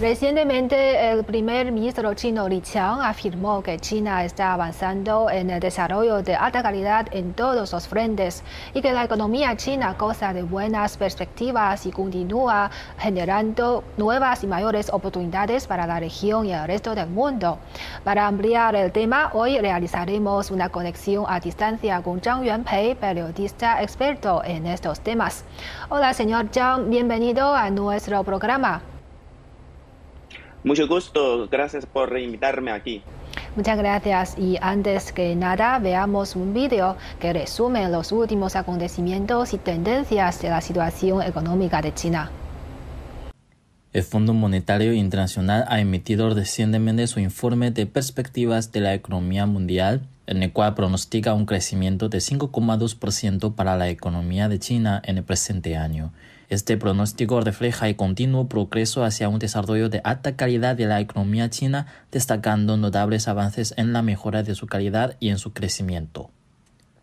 Recientemente, el primer ministro chino Li Qiang afirmó que China está avanzando en el desarrollo de alta calidad en todos los frentes y que la economía china goza de buenas perspectivas y continúa generando nuevas y mayores oportunidades para la región y el resto del mundo. Para ampliar el tema, hoy realizaremos una conexión a distancia con Zhang Yuanpei, periodista experto en estos temas. Hola, señor Zhang, bienvenido a nuestro programa. Mucho gusto, gracias por invitarme aquí. Muchas gracias y antes que nada veamos un vídeo que resume los últimos acontecimientos y tendencias de la situación económica de China. El Fondo Monetario Internacional ha emitido recientemente su informe de perspectivas de la economía mundial, en el cual pronostica un crecimiento de 5,2% para la economía de China en el presente año. Este pronóstico refleja el continuo progreso hacia un desarrollo de alta calidad de la economía china, destacando notables avances en la mejora de su calidad y en su crecimiento.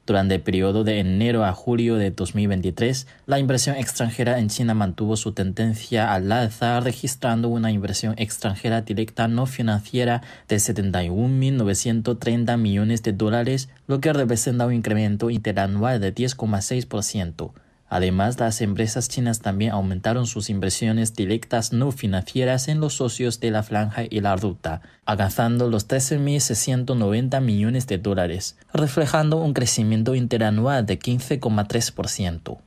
Durante el periodo de enero a julio de 2023, la inversión extranjera en China mantuvo su tendencia al alza, registrando una inversión extranjera directa no financiera de 71.930 millones de dólares, lo que representa un incremento interanual de 10,6%. Además, las empresas chinas también aumentaron sus inversiones directas no financieras en los socios de la franja y la ruta, alcanzando los 13.690 millones de dólares, reflejando un crecimiento interanual de 15,3%.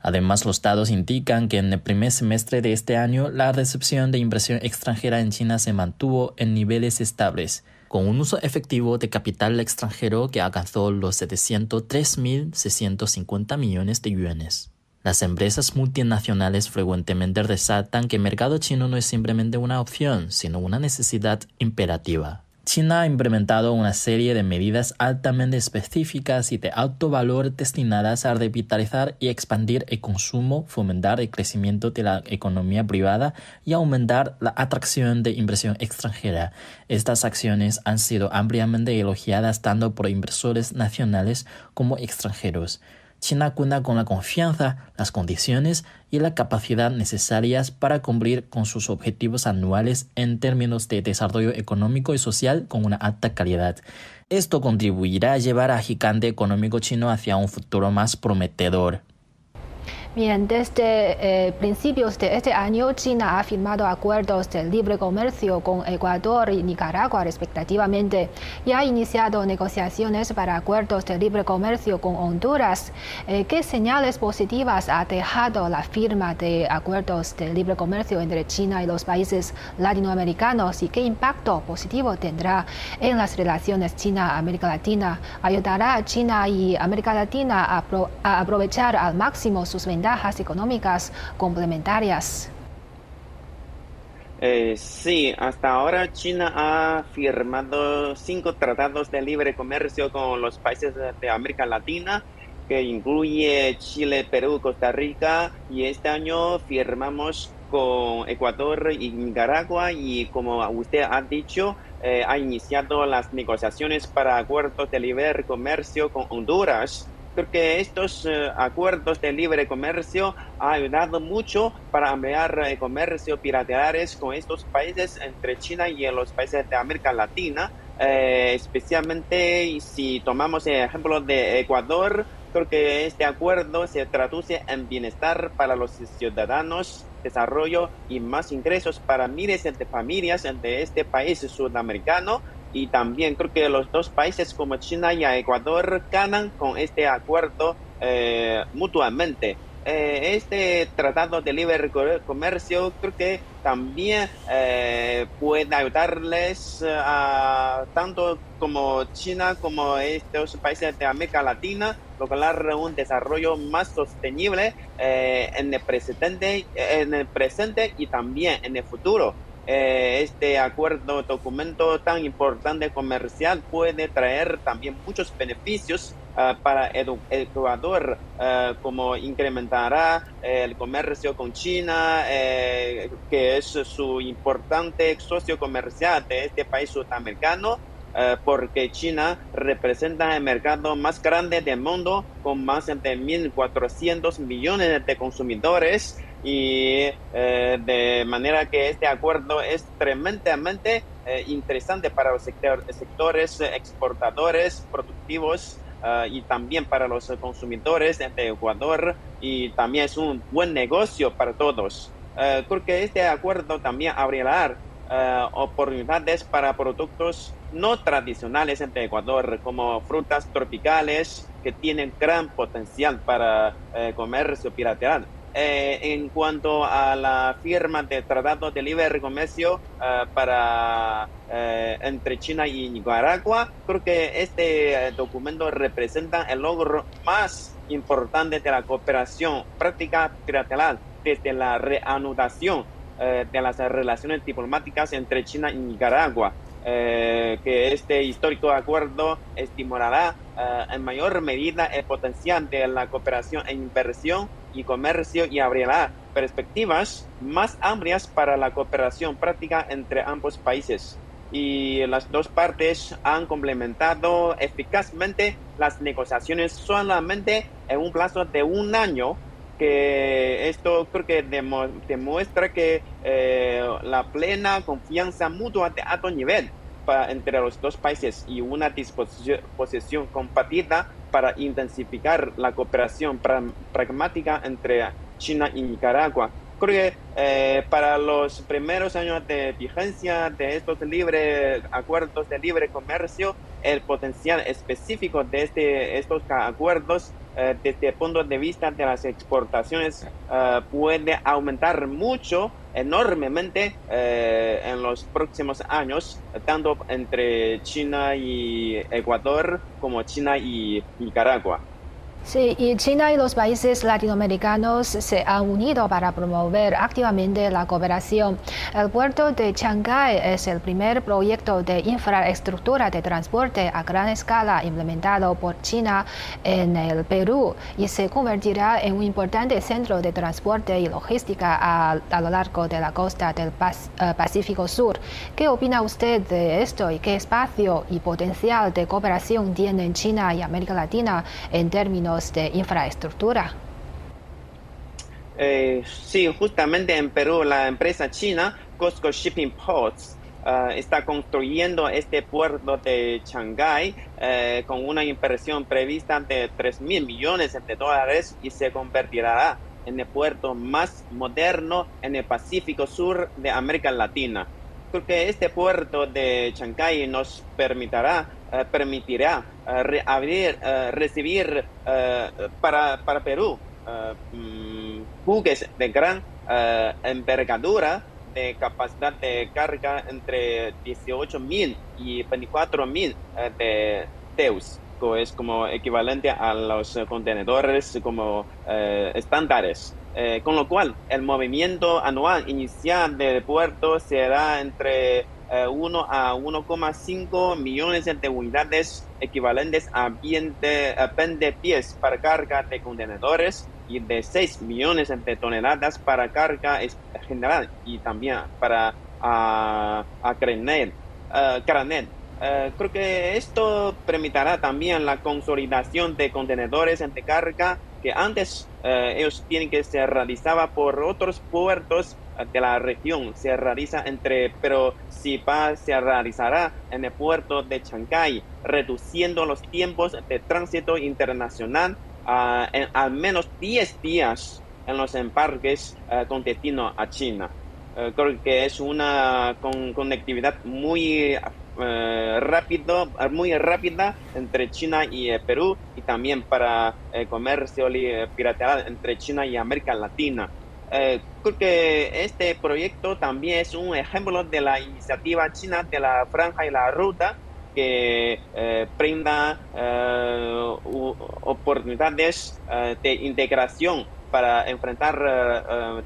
Además, los datos indican que en el primer semestre de este año la recepción de inversión extranjera en China se mantuvo en niveles estables, con un uso efectivo de capital extranjero que alcanzó los 703.650 millones de yuanes. Las empresas multinacionales frecuentemente resaltan que el mercado chino no es simplemente una opción, sino una necesidad imperativa. China ha implementado una serie de medidas altamente específicas y de alto valor destinadas a revitalizar y expandir el consumo, fomentar el crecimiento de la economía privada y aumentar la atracción de inversión extranjera. Estas acciones han sido ampliamente elogiadas tanto por inversores nacionales como extranjeros. China cuenta con la confianza, las condiciones y la capacidad necesarias para cumplir con sus objetivos anuales en términos de desarrollo económico y social con una alta calidad. Esto contribuirá a llevar al gigante económico chino hacia un futuro más prometedor. Bien, desde eh, principios de este año, China ha firmado acuerdos de libre comercio con Ecuador y Nicaragua respectivamente y ha iniciado negociaciones para acuerdos de libre comercio con Honduras. Eh, ¿Qué señales positivas ha dejado la firma de acuerdos de libre comercio entre China y los países latinoamericanos y qué impacto positivo tendrá en las relaciones China-América Latina? ¿Ayudará a China y América Latina a, a aprovechar al máximo sus ventajas? Económicas complementarias. Eh, sí, hasta ahora China ha firmado cinco tratados de libre comercio con los países de América Latina, que incluye Chile, Perú, Costa Rica, y este año firmamos con Ecuador y Nicaragua y como usted ha dicho, eh, ha iniciado las negociaciones para acuerdos de libre comercio con Honduras que estos eh, acuerdos de libre comercio han ayudado mucho para ampliar el comercio bilaterales con estos países entre China y los países de América Latina. Eh, especialmente si tomamos el ejemplo de Ecuador, creo que este acuerdo se traduce en bienestar para los ciudadanos, desarrollo y más ingresos para miles de familias de este país sudamericano y también creo que los dos países como China y Ecuador ganan con este acuerdo eh, mutuamente. Eh, este tratado de libre comercio creo que también eh, puede ayudarles a tanto como China como estos países de América Latina lograr un desarrollo más sostenible en el presente en el presente y también en el futuro eh, este acuerdo, documento tan importante comercial puede traer también muchos beneficios ah, para Ecuador, uh, como incrementará el comercio con China, eh, que es su importante socio comercial de este país sudamericano. porque China representa el mercado más grande del mundo con más de 1.400 millones de consumidores y de manera que este acuerdo es tremendamente interesante para los sectores exportadores productivos Ah, y también para los consumidores de Ecuador y también es un buen negocio para todos. Uh, creo que este acuerdo también abrirá uh, oportunidades para productos no tradicionales en Ecuador, como frutas tropicales que tienen gran potencial para eh, comercio pirateado eh, en cuanto a la firma de tratado de libre comercio eh, para eh, entre China y Nicaragua, creo que este documento representa el logro más importante de la cooperación práctica trilateral desde la reanudación de las relaciones diplomáticas entre China y Nicaragua. que este histórico acuerdo estimulará en mayor medida el potencial de la cooperación e inversión y comercio y abrirá perspectivas más amplias para la cooperación práctica entre ambos países. Y las dos partes han complementado eficazmente las negociaciones solamente en un plazo de un año, que esto creo que demuestra que eh, la plena confianza mutua de alto nivel entre los dos países y una disposición compartida para intensificar la cooperación pragmática entre China y Nicaragua. Creo que eh, para los primeros años de vigencia de estos libres acuerdos de libre comercio, el potencial específico de este, estos acuerdos eh, desde el punto de vista de las exportaciones eh, puede aumentar mucho, enormemente en los próximos años, tanto entre China y Ecuador como China y Nicaragua. Sí, y China y los países latinoamericanos se han unido para promover activamente la cooperación. El puerto de Shanghái es el primer proyecto de infraestructura de transporte a gran escala implementado por China en el Perú y se convertirá en un importante centro de transporte y logística a, lo largo de la costa del eh, Pacífico Sur. ¿Qué opina usted de esto y qué espacio y potencial de cooperación tienen China y América Latina en términos de infraestructura. Eh, sí, justamente en Perú la empresa china Costco Shipping Ports uh, está construyendo este puerto de Shanghái uh, con una inversión prevista de 3 mil millones de dólares y se convertirá en el puerto más moderno en el Pacífico Sur de América Latina. Creo que este puerto de Shanghái nos permitirá eh, permitirá uh, reabrir, uh, recibir para, para Perú um, buques de gran envergadura de capacidad de carga entre 18 mil y 24 mil de teus es como equivalente a los contenedores como estándares. Con lo cual, el movimiento anual inicial del puerto será entre 1 eh, a 1,5 millones de unidades equivalentes a 20, 20 pies para carga de contenedores y de 6 millones de toneladas para carga general y también para a, a granel. Uh, creo que esto permitirá también la consolidación de contenedores de carga que antes ellos tienen que ser realizaba por otros puertos de la región se realiza entre, pero si se realizará en el puerto de Chancay, reduciendo los tiempos de tránsito internacional en al menos 10 días en los embarques uh, con destino a China. Uh, creo que es una conectividad muy uh, rápido, muy rápida entre China y Perú y también para el comercio pirateado entre China y América Latina. Eh, creo que este proyecto también es un ejemplo de la iniciativa china de la franja y la ruta que eh, brinda eh, oportunidades eh, de integración para enfrentar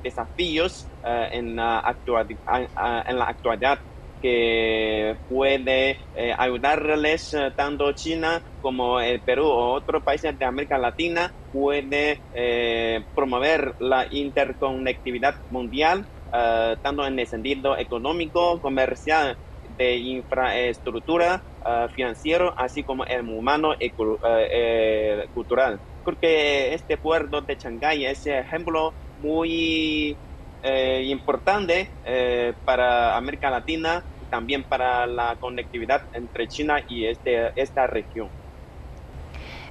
desafíos en la actualidad que puede eh, ayudarles eh, tanto China como el Perú o otros países de América Latina, puede eh, promover la interconectividad mundial, tanto en el sentido económico, comercial, de infraestructura financiero, así como el humano y cultural. Porque este puerto de Shanghái es un ejemplo muy importante para América Latina también para la conectividad entre China y este, esta región.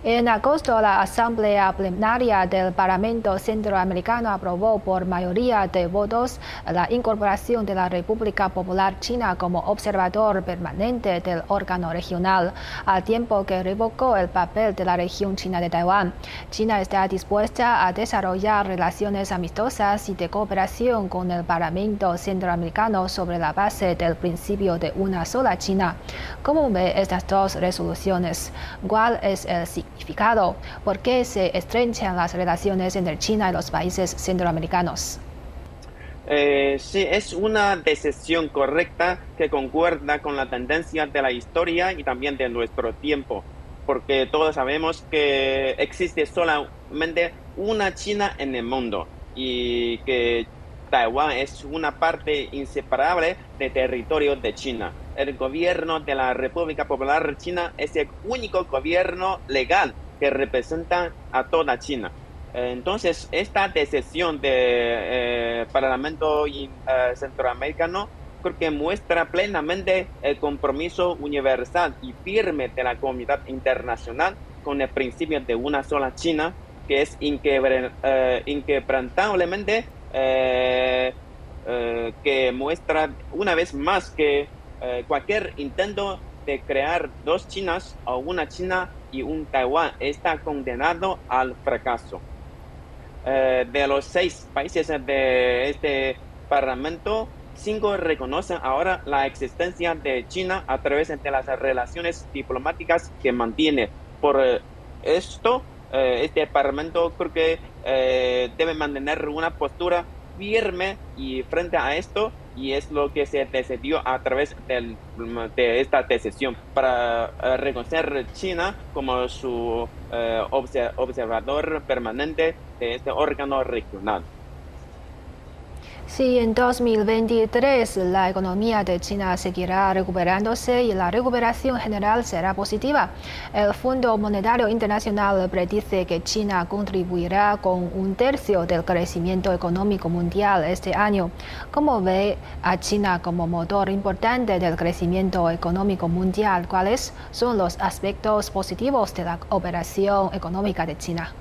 En agosto, la Asamblea Plenaria del Parlamento Centroamericano aprobó por mayoría de votos la incorporación de la República Popular China como observador permanente del órgano regional, al tiempo que revocó el papel de la región china de Taiwán. China está dispuesta a desarrollar relaciones amistosas y de cooperación con el Parlamento Centroamericano sobre la base del principio de una sola China. ¿Cómo ve estas dos resoluciones? ¿Cuál es el ¿Por qué se estrechan las relaciones entre China y los países centroamericanos? Eh, sí, es una decisión correcta que concuerda con la tendencia de la historia y también de nuestro tiempo, porque todos sabemos que existe solamente una China en el mundo y que Taiwán es una parte inseparable del territorio de China. El gobierno de la República Popular China es el único gobierno legal que representa a toda China. Entonces, esta decisión del eh, Parlamento eh, Centroamericano creo que muestra plenamente el compromiso universal y firme de la comunidad internacional con el principio de una sola China, que es eh, inquebrantablemente eh, eh, que muestra una vez más que eh, cualquier intento de crear dos Chinas o una China y un Taiwán está condenado al fracaso. de los seis países de este Parlamento, cinco reconocen ahora la existencia de China a través de las relaciones diplomáticas que mantiene. Por esto, este Parlamento creo que eh, debe mantener una postura firme y frente a esto y es lo que se decidió a través de esta decisión para eh, reconocer China como su eh, observador permanente de este órgano regional. Sí, en 2023 la economía de China seguirá recuperándose y la recuperación general será positiva. El Fondo Monetario Internacional predice que China contribuirá con un tercio del crecimiento económico mundial este año. ¿Cómo ve a China como motor importante del crecimiento económico mundial? ¿Cuáles son los aspectos positivos de la operación económica de China?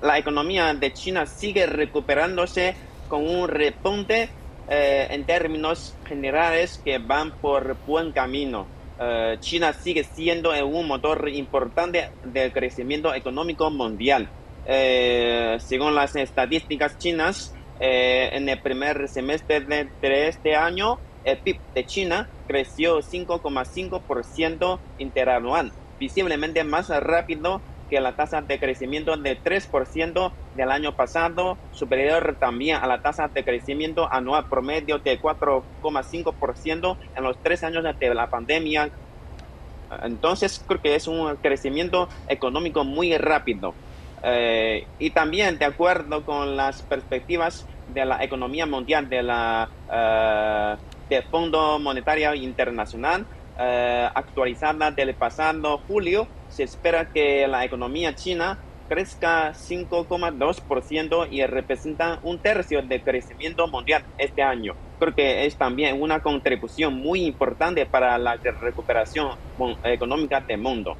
La economía de China sigue recuperándose con un repunte eh, en términos generales que van por buen camino. Eh, China sigue siendo un motor importante del crecimiento económico mundial. Eh, según las estadísticas chinas, en el primer semestre de, este año, el PIB de China creció 5,5% interanual, visiblemente más rápido que la tasa de crecimiento de 3% del año pasado, superior también a la tasa de crecimiento anual promedio de 4,5% en los tres años de la pandemia. Entonces, creo que es un crecimiento económico muy rápido. Eh, y también, de acuerdo con las perspectivas de la economía mundial de la uh, del Fondo Monetario Internacional, eh, actualizada del pasado julio, se espera que la economía china crezca 5,2% y representa un tercio del crecimiento mundial este año. Creo que es también una contribución muy importante para la recuperación económica del mundo.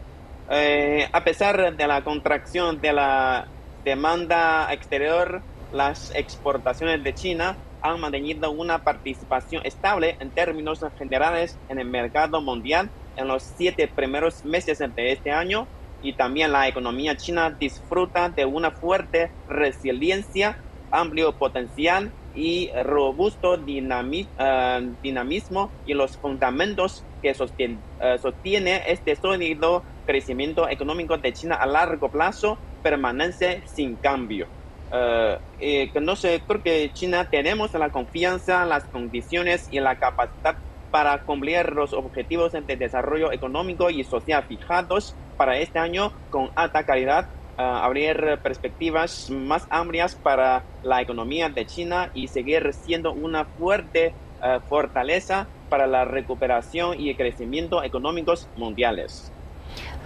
Eh, a pesar de la contracción de la demanda exterior, las exportaciones de China han mantenido una participación estable en términos generales en el mercado mundial en los siete primeros meses de este año y también la economía china disfruta de una fuerte resiliencia, amplio potencial y robusto eh, dinamismo y los fundamentos que sostiene, eh, sostiene este sólido crecimiento económico de China a largo plazo permanece sin cambio. Uh, eh, no sé, creo que China tenemos la confianza, las condiciones y la capacidad para cumplir los objetivos de desarrollo económico y social fijados para este año con alta calidad, uh, abrir perspectivas más amplias para la economía de China y seguir siendo una fuerte uh, fortaleza para la recuperación y el crecimiento económicos mundiales.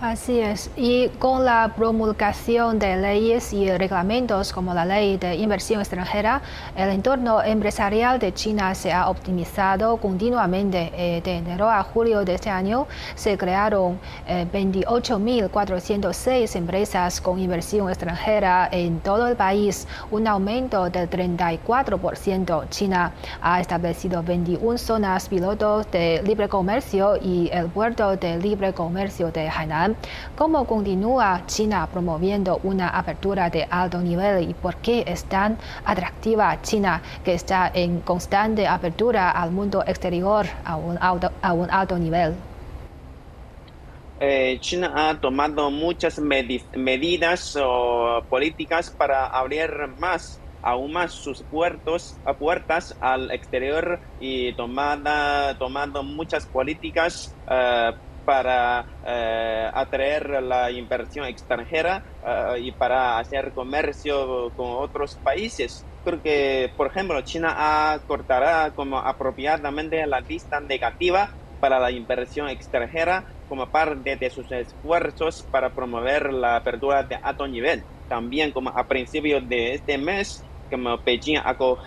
Así es. Y con la promulgación de leyes y reglamentos como la ley de inversión extranjera, el entorno empresarial de China se ha optimizado continuamente. Eh, de enero a julio de este año se crearon 28.406 eh, empresas con inversión extranjera en todo el país, un aumento del 34%. China ha establecido 21 zonas pilotos de libre comercio y el puerto de libre comercio de Hainan ¿Cómo continúa China promoviendo una apertura de alto nivel y por qué es tan atractiva China que está en constante apertura al mundo exterior a un alto, nivel? Eh, China ha tomado muchas medidas o políticas para abrir más aún más sus puertos, puertas al exterior y tomada, tomando muchas políticas uh, para eh, atraer la inversión extranjera eh, y para hacer comercio con otros países. Creo que, por ejemplo, China cortará como apropiadamente la lista negativa para la inversión extranjera como parte de sus esfuerzos para promover la apertura de alto nivel. También como a principios de este mes, como Beijing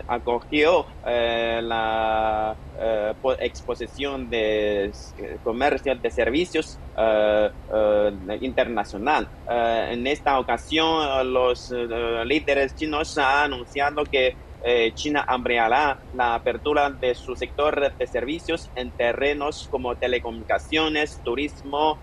acogió eh, la eh, exposición de eh, comercio de servicios internacional. en esta ocasión, los líderes chinos han anunciado que China ampliará la apertura de su sector de servicios en terrenos como telecomunicaciones, turismo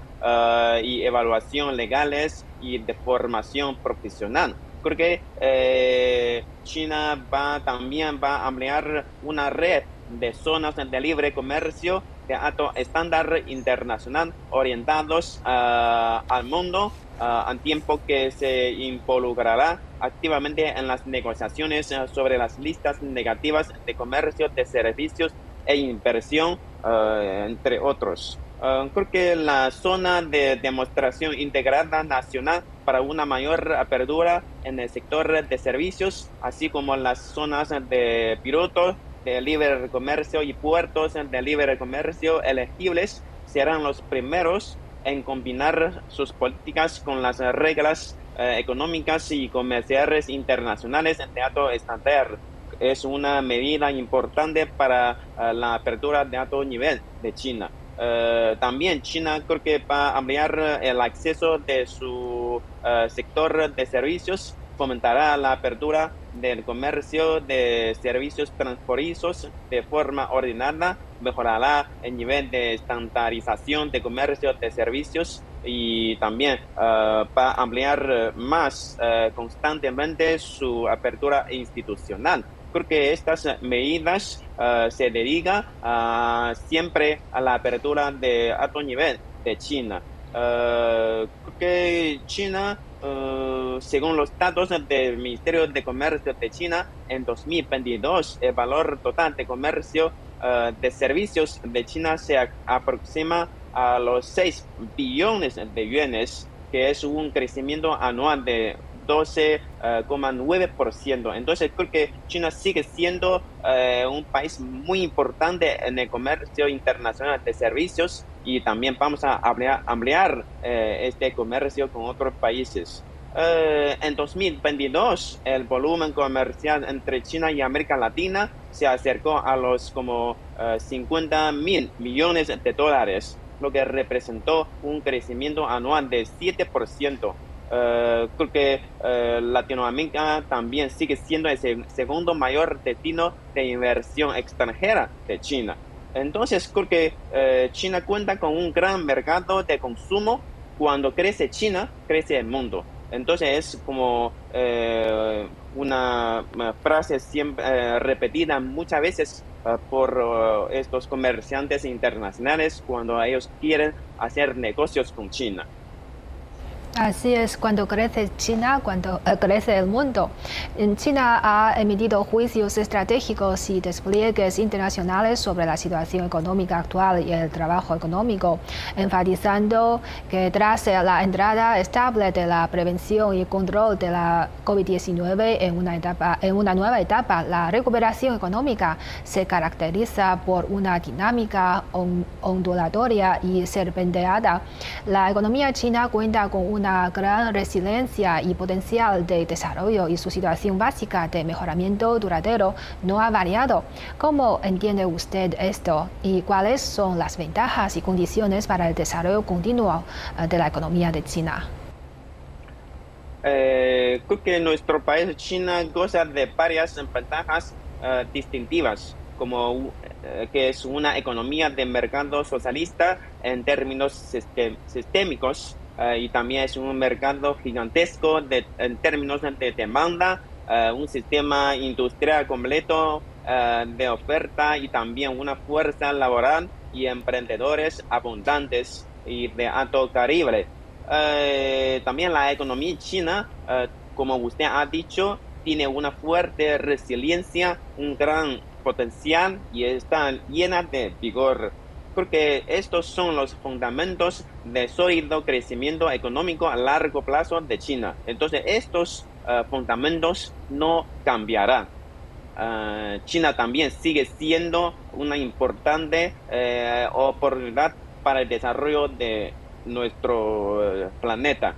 y evaluación legales y de formación profesional porque eh, China va también va a ampliar una red de zonas de libre comercio de alto estándar internacional orientados ah, al mundo uh, al tiempo que se involucrará activamente en las negociaciones ah, sobre las listas negativas de comercio de servicios e inversión, entre otros. Creo que la zona de demostración integrada nacional para una mayor apertura en el sector de servicios, así como las zonas de piloto, de libre comercio y puertos de libre comercio elegibles serán los primeros en combinar sus políticas con las reglas eh, económicas y comerciales internacionales en teatro estándar. Es una medida importante para eh, la apertura de alto nivel de China. Eh, también China creo que va a ampliar el acceso de su eh, sector de servicios, fomentará la apertura del comercio de servicios transfronterizos de forma ordenada, mejorará el nivel de estandarización de comercio de servicios y también eh, a ampliar más constantemente su apertura institucional creo que estas medidas uh, se dedican uh, siempre a la apertura de alto nivel de China. Uh, creo que China, según los datos del Ministerio de Comercio de China, en 2022 el valor total de comercio de servicios de China se aproxima a los 6 billones de yuanes, que es un crecimiento anual de 12,9%. Eh, Entonces creo que China sigue siendo eh, un país muy importante en el comercio internacional de servicios y también vamos a ampliar, eh, este comercio con otros países. en 2022, el volumen comercial entre China y América Latina se acercó a los como 50 mil millones de dólares, lo que representó un crecimiento anual de 7%. Uh, creo que uh, Latinoamérica también sigue siendo el segundo mayor destino de inversión extranjera de China. Entonces creo que uh, China cuenta con un gran mercado de consumo. Cuando crece China, crece el mundo. Entonces es como una, frase siempre repetida muchas veces por estos comerciantes internacionales cuando ellos quieren hacer negocios con China. Así es, cuando crece China, cuando eh, crece el mundo. China ha emitido juicios estratégicos y despliegues internacionales sobre la situación económica actual y el trabajo económico, enfatizando que tras la entrada estable de la prevención y control de la COVID-19 en una, etapa, en una nueva etapa, la recuperación económica se caracteriza por una dinámica ondulatoria y serpenteada. La economía china cuenta con un una gran resiliencia y potencial de desarrollo y su situación básica de mejoramiento duradero no ha variado. ¿Cómo entiende usted esto y cuáles son las ventajas y condiciones para el desarrollo continuo eh, de la economía de China? Eh, creo que nuestro país, China, goza de varias ventajas eh, distintivas, como que es una economía de mercado socialista en términos sistémicos, eh, y también es un mercado gigantesco de, en términos de demanda, eh, un sistema industrial completo eh, de oferta y también una fuerza laboral y emprendedores abundantes y de alto calibre. también la economía china, como usted ha dicho, tiene una fuerte resiliencia, un gran potencial y está llena de vigor porque estos son los fundamentos de sólido crecimiento económico a largo plazo de China. Entonces, estos eh, fundamentos no cambiarán. Eh, China también sigue siendo una importante eh, oportunidad para el desarrollo de nuestro planeta.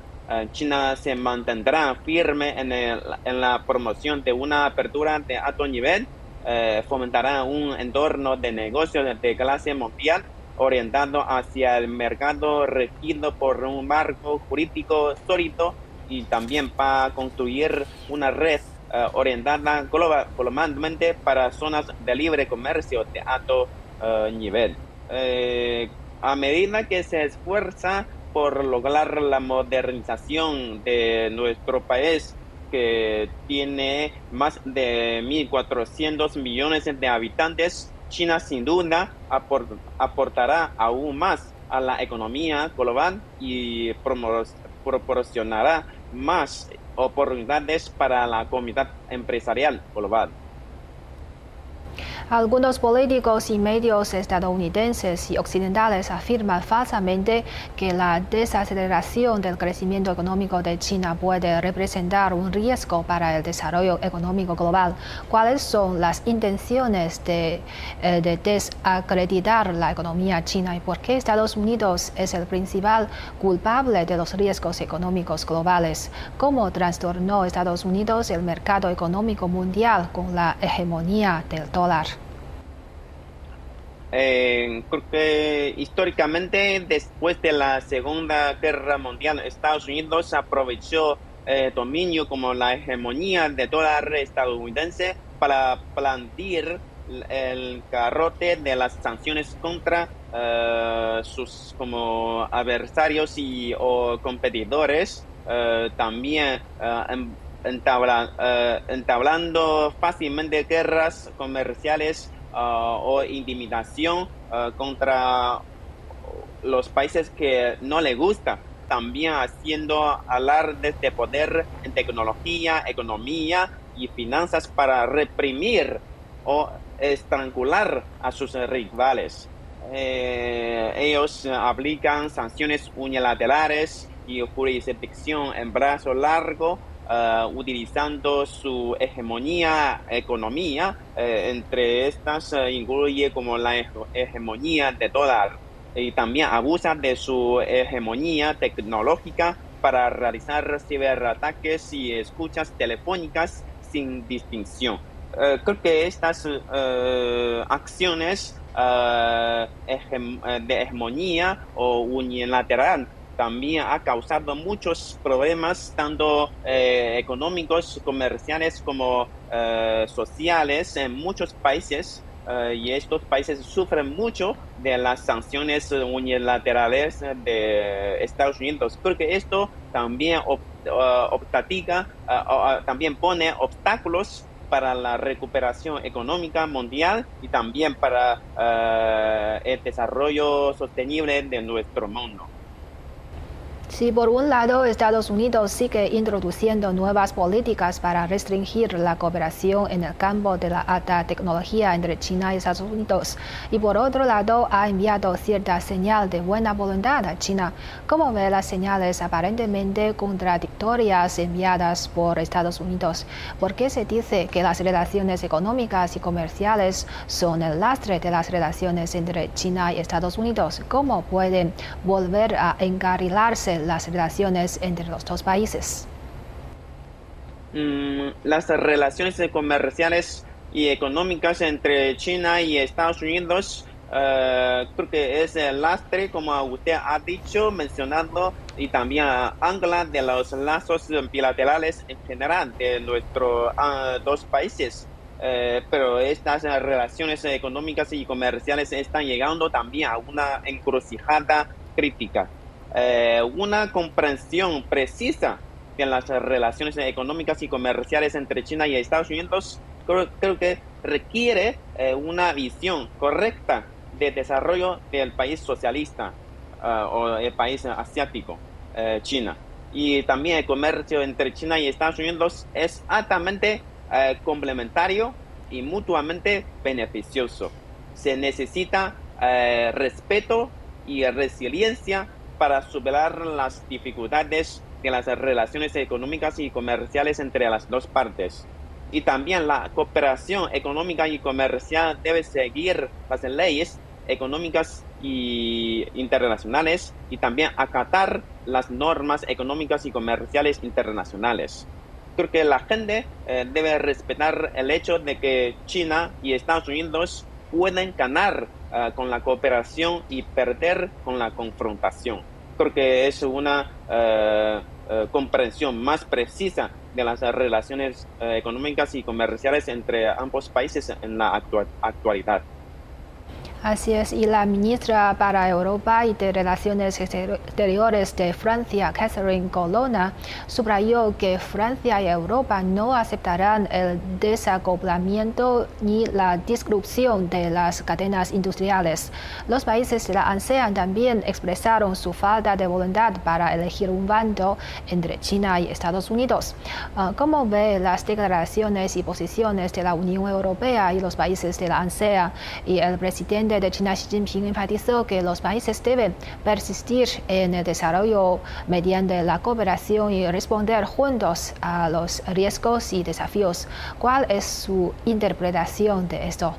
China se mantendrá firme en, en la promoción de una apertura de alto nivel eh, fomentará un entorno de negocios de clase mundial orientado hacia el mercado regido por un marco jurídico sólido y también para construir una red eh, orientada globalmente para zonas de libre comercio de alto eh, nivel. a medida que se esfuerza por lograr la modernización de nuestro país, que tiene más de 1.400 millones de habitantes, China sin duda aportará aún más a la economía global y proporcionará más oportunidades para la comunidad empresarial global. Algunos políticos y medios estadounidenses y occidentales afirman falsamente que la desaceleración del crecimiento económico de China puede representar un riesgo para el desarrollo económico global. ¿Cuáles son las intenciones de, eh, de desacreditar la economía china y por qué Estados Unidos es el principal culpable de los riesgos económicos globales? ¿Cómo trastornó Estados Unidos el mercado económico mundial con la hegemonía del dólar? Eh, creo que históricamente, después de la Segunda Guerra Mundial, Estados Unidos aprovechó eh, dominio como la hegemonía de toda la estadounidense para plantear el carrote de las sanciones contra eh, sus como adversarios y o competidores, eh, también em, entablando fácilmente guerras comerciales Uh, o intimidación uh, contra los países que no le gusta, también haciendo alardes de poder en tecnología, economía y finanzas para reprimir o estrangular a sus rivales. Eh, ellos aplican sanciones unilaterales y jurisdicción en brazo largo Uh, utilizando su hegemonía economía. Eh, entre estas uh, incluye como la hegemonía de dólar y también abusa de su hegemonía tecnológica para realizar ciberataques y escuchas telefónicas sin distinción. Creo que estas acciones de hegemonía o unilateral también ha causado muchos problemas, tanto eh, económicos, comerciales como eh, sociales en muchos países. Eh, y estos países sufren mucho de las sanciones unilaterales de Estados Unidos. Creo que esto también también pone obstáculos para la recuperación económica mundial y también para el desarrollo sostenible de nuestro mundo. Si por un lado Estados Unidos sigue introduciendo nuevas políticas para restringir la cooperación en el campo de la alta tecnología entre China y Estados Unidos, y por otro lado ha enviado cierta señal de buena voluntad a China, ¿cómo ve las señales aparentemente contradictorias enviadas por Estados Unidos? ¿Por qué se dice que las relaciones económicas y comerciales son el lastre de las relaciones entre China y Estados Unidos? ¿Cómo pueden volver a encarrilarse las relaciones entre los dos países? Mm, las relaciones comerciales y económicas entre China y Estados Unidos uh, creo que es el lastre, como usted ha dicho, mencionando, y también ancla de los lazos bilaterales en general de nuestros uh, dos países. Uh, pero estas relaciones económicas y comerciales están llegando también a una encrucijada crítica. Eh, una comprensión precisa de las relaciones económicas y comerciales entre China y Estados Unidos, creo, que requiere eh, una visión correcta de desarrollo del país socialista eh, o el país asiático, China. Y también el comercio entre China y Estados Unidos es altamente complementario y mutuamente beneficioso. Se necesita respeto y resiliencia para superar las dificultades de las relaciones económicas y comerciales entre las dos partes. Y también la cooperación económica y comercial debe seguir las leyes económicas y internacionales y también acatar las normas económicas y comerciales internacionales. Creo que la gente eh, debe respetar el hecho de que China y Estados Unidos pueden ganar eh, con la cooperación y perder con la confrontación creo que es una eh, eh, comprensión más precisa de las relaciones eh, económicas y comerciales entre ambos países en la actualidad. Así es, y la ministra para Europa y de Relaciones Exteriores de Francia, Catherine Colonna, subrayó que Francia y Europa no aceptarán el desacoplamiento ni la disrupción de las cadenas industriales. Los países de la ASEAN también expresaron su falta de voluntad para elegir un bando entre China y Estados Unidos. Ah, ¿Cómo ve las declaraciones y posiciones de la Unión Europea y los países de la ASEAN y el presidente de China Xi Jinping enfatizó que los países deben persistir en el desarrollo mediante la cooperación y responder juntos a los riesgos y desafíos. ¿Cuál es su interpretación de esto?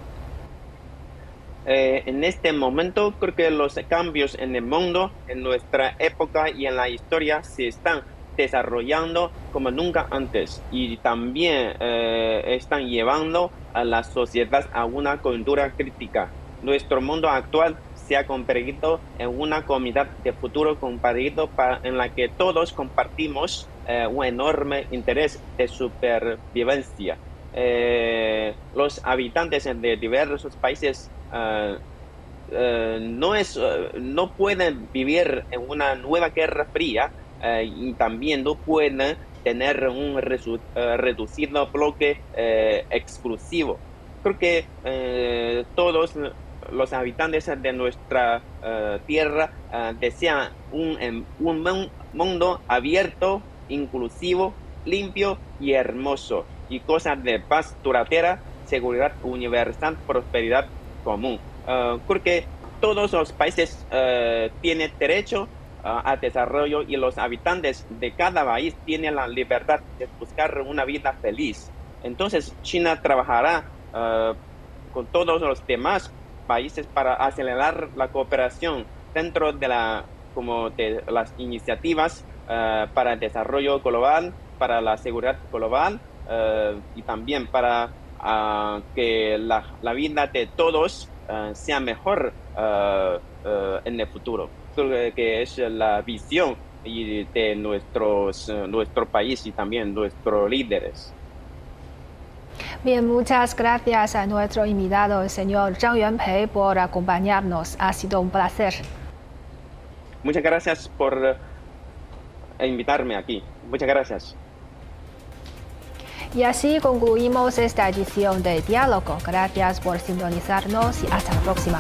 Eh, en este momento creo que los cambios en el mundo, en nuestra época y en la historia se están desarrollando como nunca antes y también eh, están llevando a la sociedad a una coyuntura crítica nuestro mundo actual se ha convertido en una comunidad de futuro compartido en la que todos compartimos eh, un enorme interés de supervivencia. Eh, los habitantes de diversos países eh, no, es, no pueden vivir en una nueva guerra fría y también no pueden tener un reducido bloque exclusivo. Creo que todos los habitantes de nuestra eh, tierra eh, desean un, em, un, mundo abierto, inclusivo, limpio y hermoso, y cosas de paz duradera, seguridad universal, prosperidad común. Uh, porque todos los países tienen derecho al desarrollo y los habitantes de cada país tienen la libertad de buscar una vida feliz. Entonces China trabajará con todos los demás países para acelerar la cooperación dentro de, la, como de las iniciativas uh, para el desarrollo global, para la seguridad global uh, y también para uh, que la, la, vida de todos sea mejor en el futuro. Que es la visión de nuestros, nuestro país y también nuestros líderes. Bien, muchas gracias a nuestro invitado, el señor Zhang Yuanpei, por acompañarnos. Ha sido un placer. Muchas gracias por eh, invitarme aquí. Muchas gracias. Y así concluimos esta edición de Diálogo. Gracias por sintonizarnos y hasta la próxima.